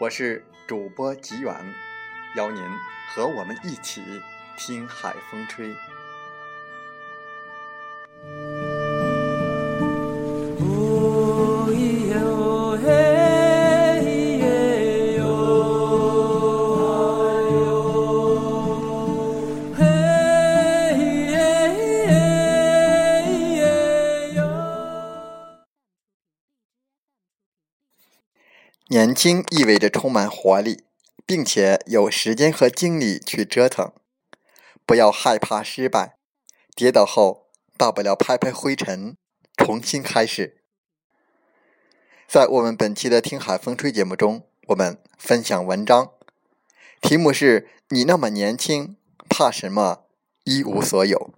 我是主播吉远。邀您和我们一起听海风吹。年轻意味着充满活力。并且有时间和精力去折腾，不要害怕失败，跌倒后大不了拍拍灰尘，重新开始。在我们本期的《听海风吹》节目中，我们分享文章，题目是你那么年轻，怕什么一无所有？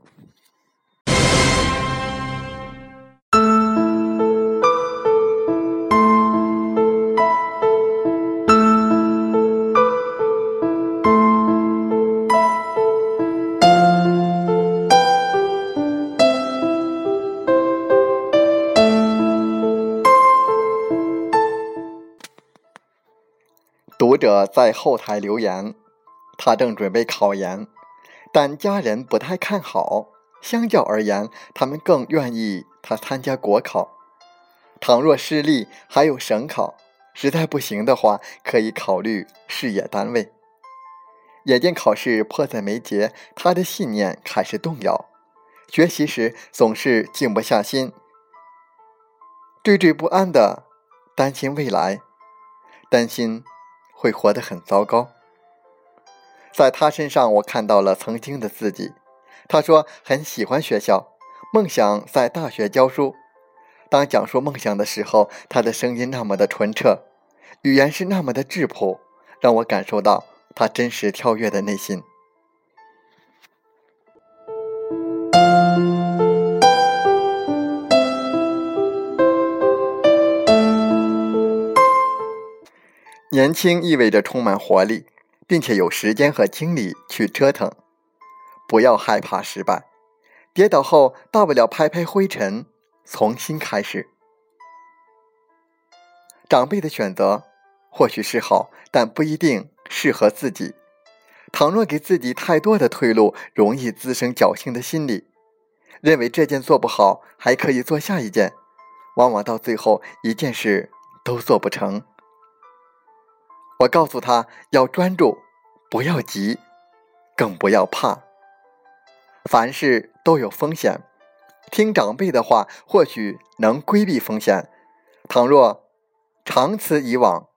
读者在后台留言，他正准备考研，但家人不太看好。相较而言，他们更愿意他参加国考。倘若失利，还有省考，实在不行的话，可以考虑事业单位。眼见考试迫在眉睫，他的信念开始动摇。学习时总是静不下心，惴惴不安的担心未来，担心。会活得很糟糕。在他身上，我看到了曾经的自己。他说很喜欢学校，梦想在大学教书。当讲述梦想的时候，他的声音那么的纯澈，语言是那么的质朴，让我感受到他真实跳跃的内心。年轻意味着充满活力，并且有时间和精力去折腾。不要害怕失败，跌倒后大不了拍拍灰尘，重新开始。长辈的选择或许是好，但不一定适合自己。倘若给自己太多的退路，容易滋生侥幸的心理，认为这件做不好还可以做下一件，往往到最后一件事都做不成。我告诉他要专注，不要急，更不要怕。凡事都有风险，听长辈的话或许能规避风险。倘若长此以往，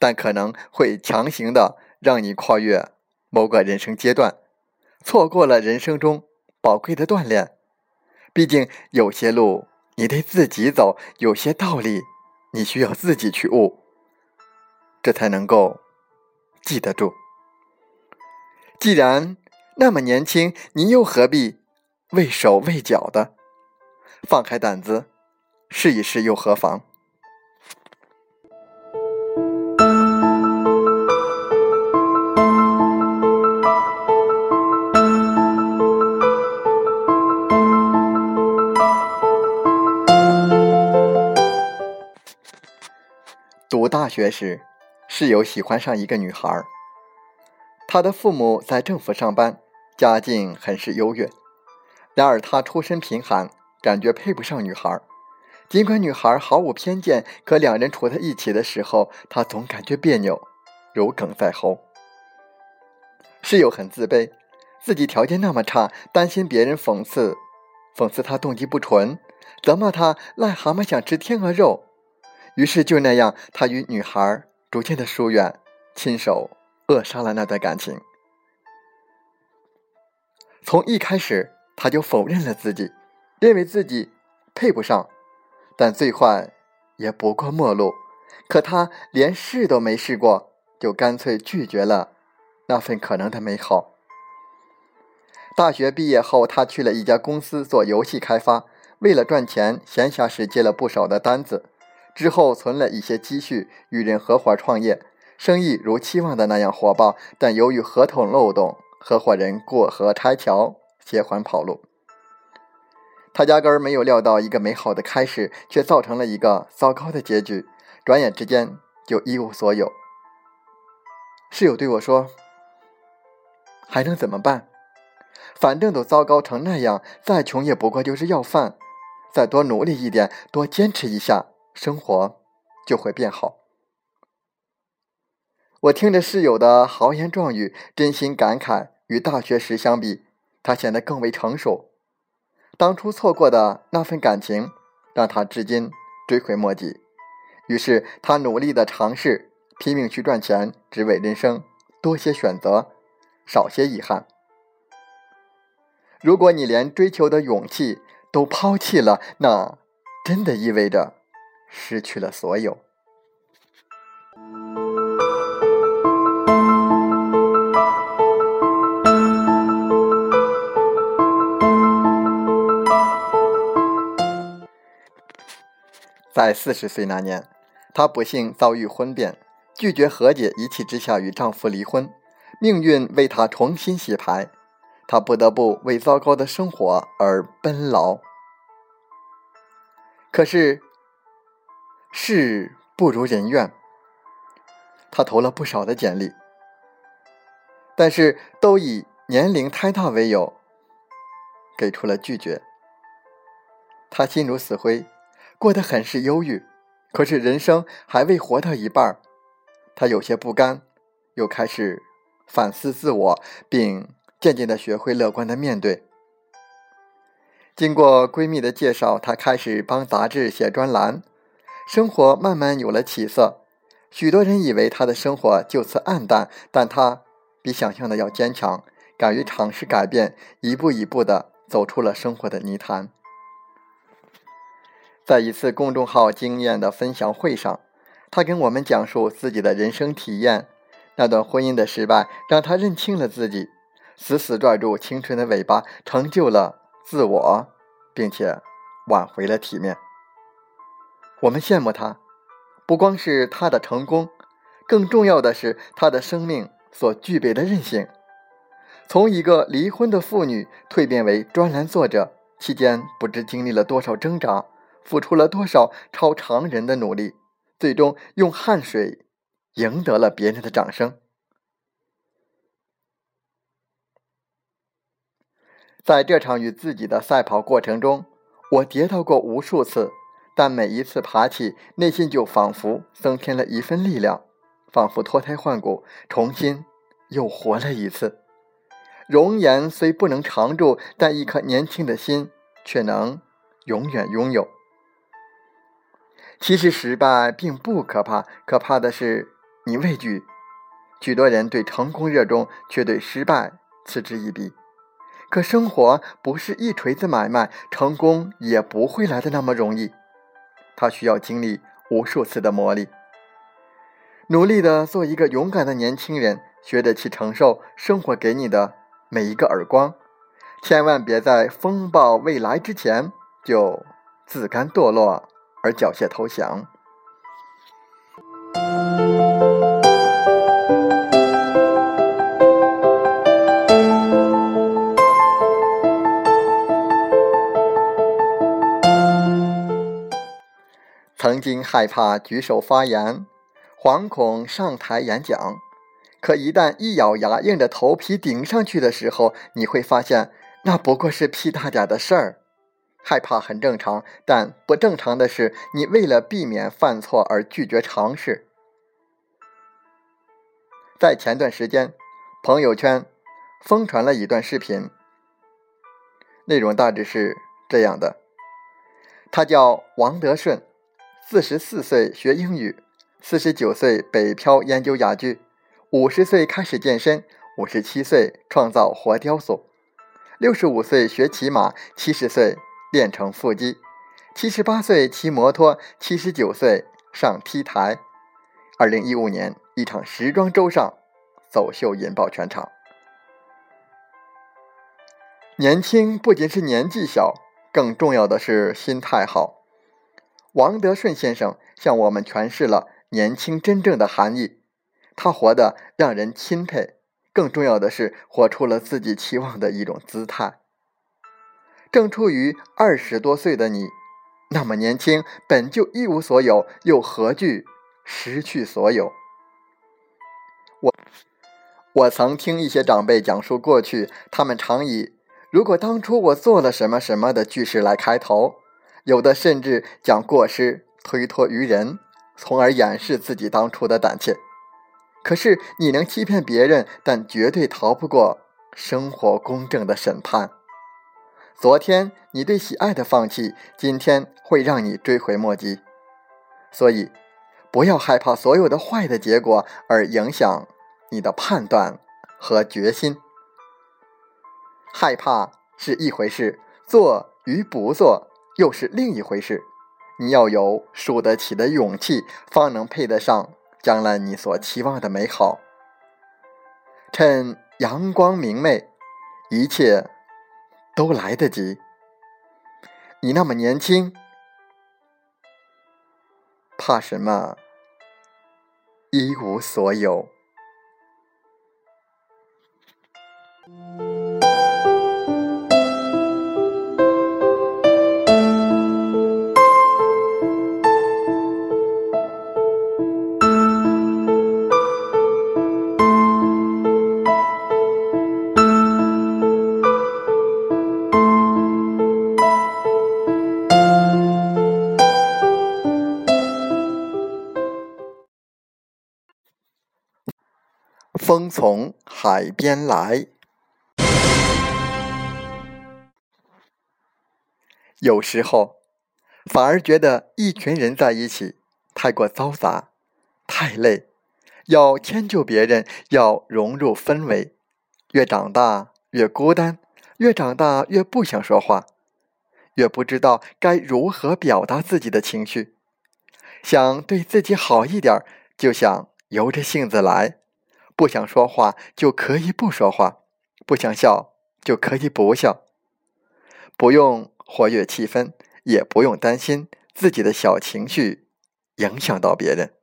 但可能会强行的让你跨越某个人生阶段，错过了人生中宝贵的锻炼。毕竟有些路你得自己走，有些道理你需要自己去悟。这才能够记得住。既然那么年轻，你又何必畏手畏脚的？放开胆子试一试又何妨？读大学时。室友喜欢上一个女孩，他的父母在政府上班，家境很是优越。然而他出身贫寒，感觉配不上女孩，尽管女孩毫无偏见，可两人处在一起的时候，他总感觉别扭，如鲠在喉。室友很自卑，自己条件那么差，担心别人讽刺，讽刺他动机不纯，责骂他癞蛤蟆想吃天鹅肉。于是就那样，他与女孩逐渐的疏远，亲手扼杀了那段感情。从一开始，他就否认了自己，认为自己配不上。但最坏也不过陌路，可他连试都没试过，就干脆拒绝了那份可能的美好。大学毕业后，他去了一家公司做游戏开发，为了赚钱，闲暇时接了不少的单子。之后存了一些积蓄，与人合伙创业，生意如期望的那样火爆，但由于合同漏洞，合伙人过河拆桥，携款跑路。他压根儿没有料到，一个美好的开始却造成了一个糟糕的结局，转眼之间就一无所有。室友对我说：“还能怎么办？反正都糟糕成那样，再穷也不过就是要饭，再多努力一点，多坚持一下，生活就会变好。”我听着室友的豪言壮语，真心感慨，与大学时相比，他显得更为成熟。当初错过的那份感情，让他至今追悔莫及。于是他努力的尝试，拼命去赚钱，只为人生多些选择，少些遗憾。如果你连追求的勇气都抛弃了，那真的意味着失去了所有。在四十岁那年，她不幸遭遇婚变，拒绝和解，一气之下与丈夫离婚。命运为她重新洗牌，她不得不为糟糕的生活而奔劳。可是，事不如人愿，她投了不少的简历，但是都以年龄太大为由，给出了拒绝。她心如死灰。过得很是忧郁，可是人生还未活到一半她有些不甘，又开始反思自我，并渐渐的学会乐观的面对。经过闺蜜的介绍，她开始帮杂志写专栏，生活慢慢有了起色。许多人以为他的生活就此暗淡，但他比想象的要坚强，敢于尝试改变，一步一步的走出了生活的泥潭。在一次公众号经验的分享会上，他跟我们讲述自己的人生体验。那段婚姻的失败让他认清了自己，死死拽住青春的尾巴，成就了自我，并且挽回了体面。我们羡慕他，不光是他的成功，更重要的是他的生命所具备的韧性。从一个离婚的妇女蜕变为专栏作者，期间不知经历了多少挣扎。付出了多少超常人的努力，最终用汗水赢得了别人的掌声。在这场与自己的赛跑过程中，我跌倒过无数次，但每一次爬起，内心就仿佛增添了一份力量，仿佛脱胎换骨，重新又活了一次。容颜虽不能常驻，但一颗年轻的心却能永远拥有。其实失败并不可怕，可怕的是你畏惧。许多人对成功热衷，却对失败嗤之以鼻。可生活不是一锤子买卖，成功也不会来的那么容易。他需要经历无数次的磨砺。努力的做一个勇敢的年轻人，学着去承受生活给你的每一个耳光。千万别在风暴未来之前就自甘堕落。而缴械投降。曾经害怕举手发言，惶恐上台演讲，可一旦一咬牙，硬着头皮顶上去的时候，你会发现，那不过是屁大点的事儿。害怕很正常，但不正常的是，你为了避免犯错而拒绝尝试。在前段时间，朋友圈疯传了一段视频，内容大致是这样的：他叫王德顺，四十四岁学英语，四十九岁北漂研究哑剧，五十岁开始健身，五十七岁创造活雕塑，六十五岁学骑马，七十岁。练成腹肌，七十八岁骑摩托，七十九岁上 T 台。二零一五年，一场时装周上，走秀引爆全场。年轻不仅是年纪小，更重要的是心态好。王德顺先生向我们诠释了年轻真正的含义。他活得让人钦佩，更重要的是活出了自己期望的一种姿态。正处于二十多岁的你，那么年轻，本就一无所有，又何惧失去所有？我我曾听一些长辈讲述过去，他们常以“如果当初我做了什么什么”的句式来开头，有的甚至将过失推脱于人，从而掩饰自己当初的胆怯。可是，你能欺骗别人，但绝对逃不过生活公正的审判。昨天你对喜爱的放弃，今天会让你追悔莫及。所以，不要害怕所有的坏的结果而影响你的判断和决心。害怕是一回事，做与不做又是另一回事。你要有输得起的勇气，方能配得上将来你所期望的美好。趁阳光明媚，一切。都来得及。你那么年轻，怕什么？一无所有。风从海边来，有时候反而觉得一群人在一起太过嘈杂，太累，要迁就别人，要融入氛围。越长大越孤单，越长大越不想说话，越不知道该如何表达自己的情绪。想对自己好一点，就想由着性子来。不想说话就可以不说话，不想笑就可以不笑，不用活跃气氛，也不用担心自己的小情绪影响到别人。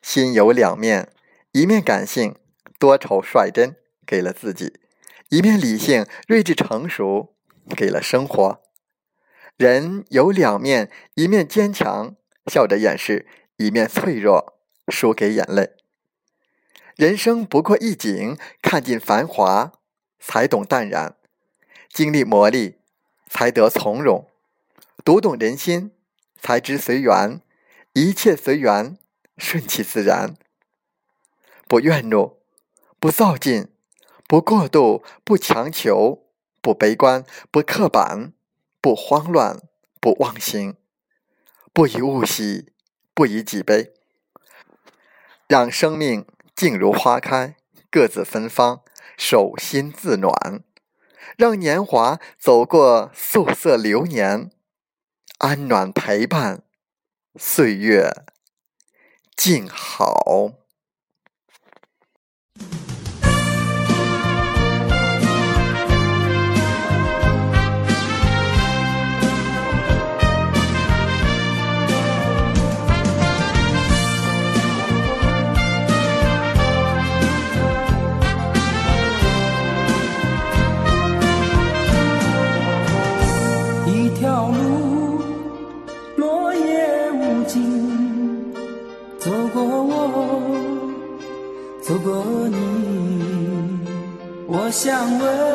心有两面，一面感性多愁率真给了自己，一面理性睿智成熟给了生活。人有两面，一面坚强笑着掩饰，一面脆弱。输给眼泪。人生不过一景，看尽繁华，才懂淡然；经历磨砺，才得从容；读懂人心，才知随缘。一切随缘，顺其自然。不怨怒，不躁进，不过度，不强求，不悲观，不刻板，不慌乱，不妄行，不以物喜，不以己悲。让生命静如花开，各自芬芳，手心自暖；让年华走过素色流年，安暖陪伴，岁月静好。想问。